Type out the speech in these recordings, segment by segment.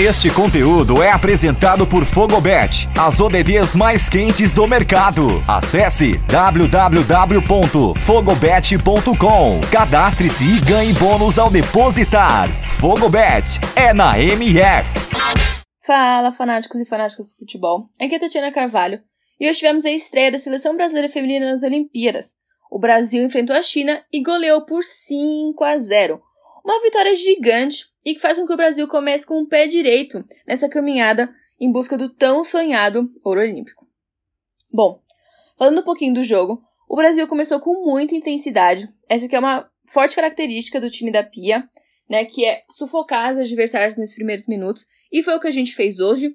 Este conteúdo é apresentado por Fogobet, as ODDs mais quentes do mercado. Acesse www.fogobet.com. Cadastre-se e ganhe bônus ao depositar. Fogobet é na MF. Fala, fanáticos e fanáticas do futebol. Aqui é Tatiana Carvalho e hoje tivemos a estreia da seleção brasileira feminina nas Olimpíadas. O Brasil enfrentou a China e goleou por 5 a 0. Uma vitória gigante e que faz com que o Brasil comece com o pé direito nessa caminhada em busca do tão sonhado ouro olímpico. Bom, falando um pouquinho do jogo, o Brasil começou com muita intensidade. Essa aqui é uma forte característica do time da Pia, né, que é sufocar os adversários nesses primeiros minutos, e foi o que a gente fez hoje.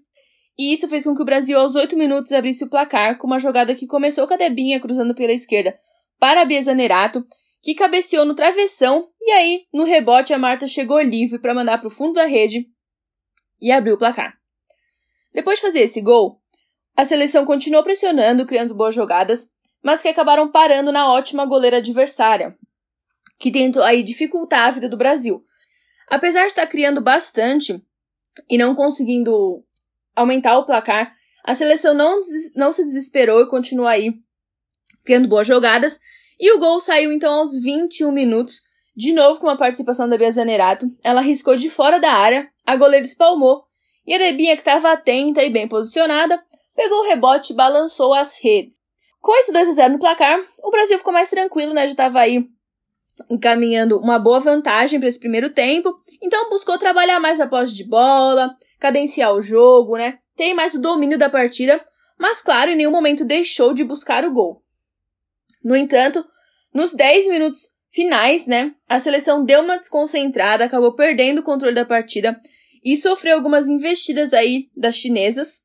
E isso fez com que o Brasil, aos 8 minutos, abrisse o placar com uma jogada que começou com a Debinha cruzando pela esquerda para a Bia Zanerato, que cabeceou no travessão e aí, no rebote, a Marta chegou livre para mandar para o fundo da rede e abriu o placar. Depois de fazer esse gol, a seleção continuou pressionando, criando boas jogadas, mas que acabaram parando na ótima goleira adversária, que tentou aí dificultar a vida do Brasil. Apesar de estar criando bastante e não conseguindo aumentar o placar, a seleção não, não se desesperou e continuou aí criando boas jogadas e o gol saiu então aos 21 minutos, de novo com a participação da Bia Zanerato. Ela riscou de fora da área, a goleira espalmou, e a Debinha, que estava atenta e bem posicionada, pegou o rebote e balançou as redes. Com esse 2 a 0 no placar, o Brasil ficou mais tranquilo, né? Já estava aí encaminhando uma boa vantagem para esse primeiro tempo, então buscou trabalhar mais a posse de bola, cadenciar o jogo, né? Tem mais o domínio da partida, mas claro, em nenhum momento deixou de buscar o gol. No entanto, nos 10 minutos finais, né, a seleção deu uma desconcentrada, acabou perdendo o controle da partida e sofreu algumas investidas aí das chinesas,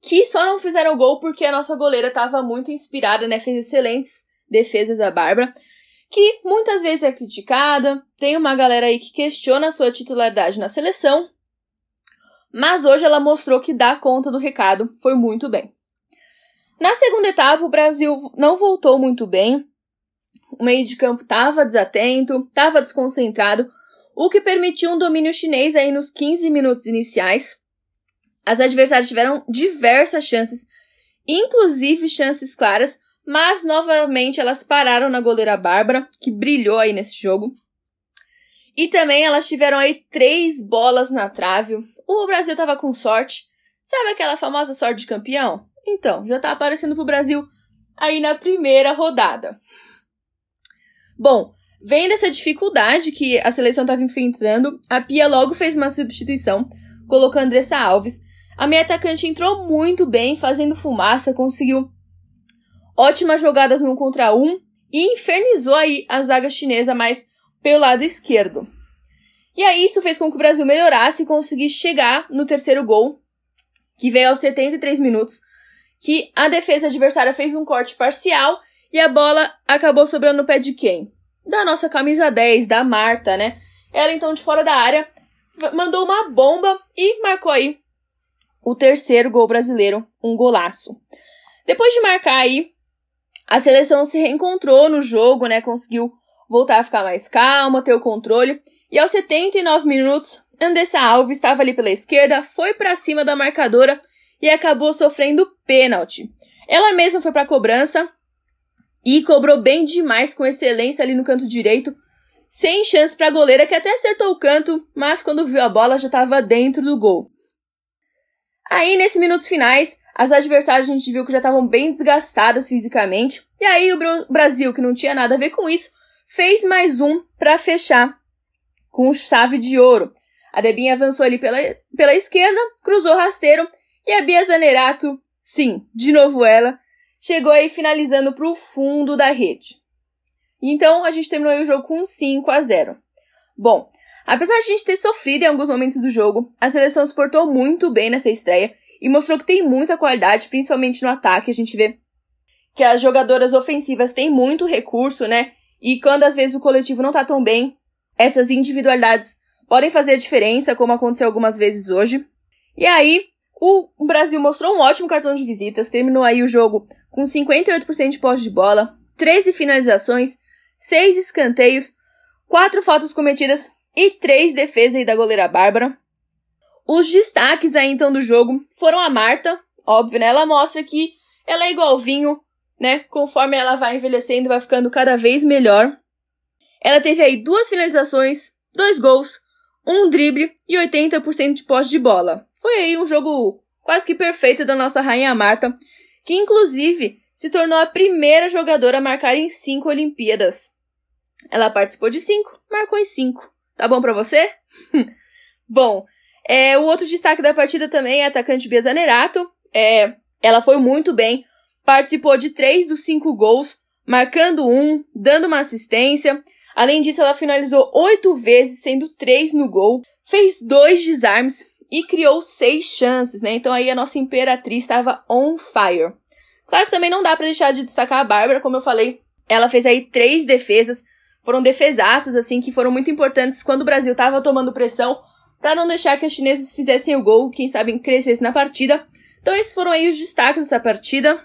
que só não fizeram gol porque a nossa goleira estava muito inspirada, né, fez excelentes defesas a Bárbara, que muitas vezes é criticada, tem uma galera aí que questiona a sua titularidade na seleção, mas hoje ela mostrou que dá conta do recado, foi muito bem. Na segunda etapa, o Brasil não voltou muito bem. O meio de campo estava desatento, estava desconcentrado, o que permitiu um domínio chinês aí nos 15 minutos iniciais. As adversárias tiveram diversas chances, inclusive chances claras, mas novamente elas pararam na goleira Bárbara, que brilhou aí nesse jogo. E também elas tiveram aí três bolas na trave. O Brasil estava com sorte. Sabe aquela famosa sorte de campeão? Então, já tá aparecendo pro Brasil aí na primeira rodada. Bom, vendo essa dificuldade que a seleção estava enfrentando, a Pia logo fez uma substituição, colocando Andressa Alves. A minha atacante entrou muito bem, fazendo fumaça, conseguiu ótimas jogadas no contra um e infernizou aí a zaga chinesa mais pelo lado esquerdo. E aí isso fez com que o Brasil melhorasse e conseguisse chegar no terceiro gol, que veio aos 73 minutos, que a defesa adversária fez um corte parcial e a bola acabou sobrando no pé de quem? Da nossa camisa 10, da Marta, né? Ela então de fora da área mandou uma bomba e marcou aí o terceiro gol brasileiro, um golaço. Depois de marcar aí, a seleção se reencontrou no jogo, né? Conseguiu voltar a ficar mais calma, ter o controle. E aos 79 minutos, Andressa Alves estava ali pela esquerda, foi para cima da marcadora e acabou sofrendo pênalti. Ela mesma foi para a cobrança e cobrou bem demais com excelência ali no canto direito, sem chance para a goleira que até acertou o canto, mas quando viu a bola já estava dentro do gol. Aí, nesses minutos finais, as adversárias a gente viu que já estavam bem desgastadas fisicamente, e aí o Brasil, que não tinha nada a ver com isso, fez mais um para fechar com chave de ouro. A Debinha avançou ali pela, pela esquerda, cruzou rasteiro e a Bia Zanerato, sim, de novo ela, chegou aí finalizando para o fundo da rede. Então a gente terminou o jogo com 5 a 0. Bom, apesar de a gente ter sofrido em alguns momentos do jogo, a seleção se portou muito bem nessa estreia e mostrou que tem muita qualidade, principalmente no ataque. A gente vê que as jogadoras ofensivas têm muito recurso, né? E quando às vezes o coletivo não tá tão bem, essas individualidades podem fazer a diferença, como aconteceu algumas vezes hoje. E aí, o Brasil mostrou um ótimo cartão de visitas, terminou aí o jogo com 58% de posse de bola, 13 finalizações, 6 escanteios, 4 faltas cometidas e 3 defesas da goleira Bárbara. Os destaques aí então do jogo foram a Marta, óbvio, né? Ela mostra que ela é igual vinho, né? Conforme ela vai envelhecendo, vai ficando cada vez melhor. Ela teve aí duas finalizações, dois gols, um drible e 80% de posse de bola. Foi aí um jogo quase que perfeito da nossa rainha Marta, que inclusive se tornou a primeira jogadora a marcar em cinco Olimpíadas. Ela participou de cinco, marcou em cinco. Tá bom para você? bom, é, o outro destaque da partida também é a atacante Bia Zanerato. É, ela foi muito bem, participou de três dos cinco gols, marcando um, dando uma assistência. Além disso, ela finalizou oito vezes, sendo três no gol, fez dois desarmes e criou seis chances, né? Então aí a nossa imperatriz estava on fire. Claro que também não dá para deixar de destacar a Bárbara, como eu falei, ela fez aí três defesas, foram defesaças assim que foram muito importantes quando o Brasil estava tomando pressão para não deixar que as chinesas fizessem o gol, quem sabe crescesse na partida. Então esses foram aí os destaques dessa partida,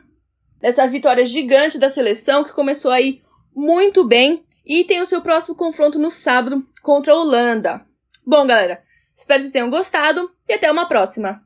dessa vitória gigante da seleção que começou aí muito bem e tem o seu próximo confronto no sábado contra a Holanda. Bom, galera, espero que vocês tenham gostado e até uma próxima.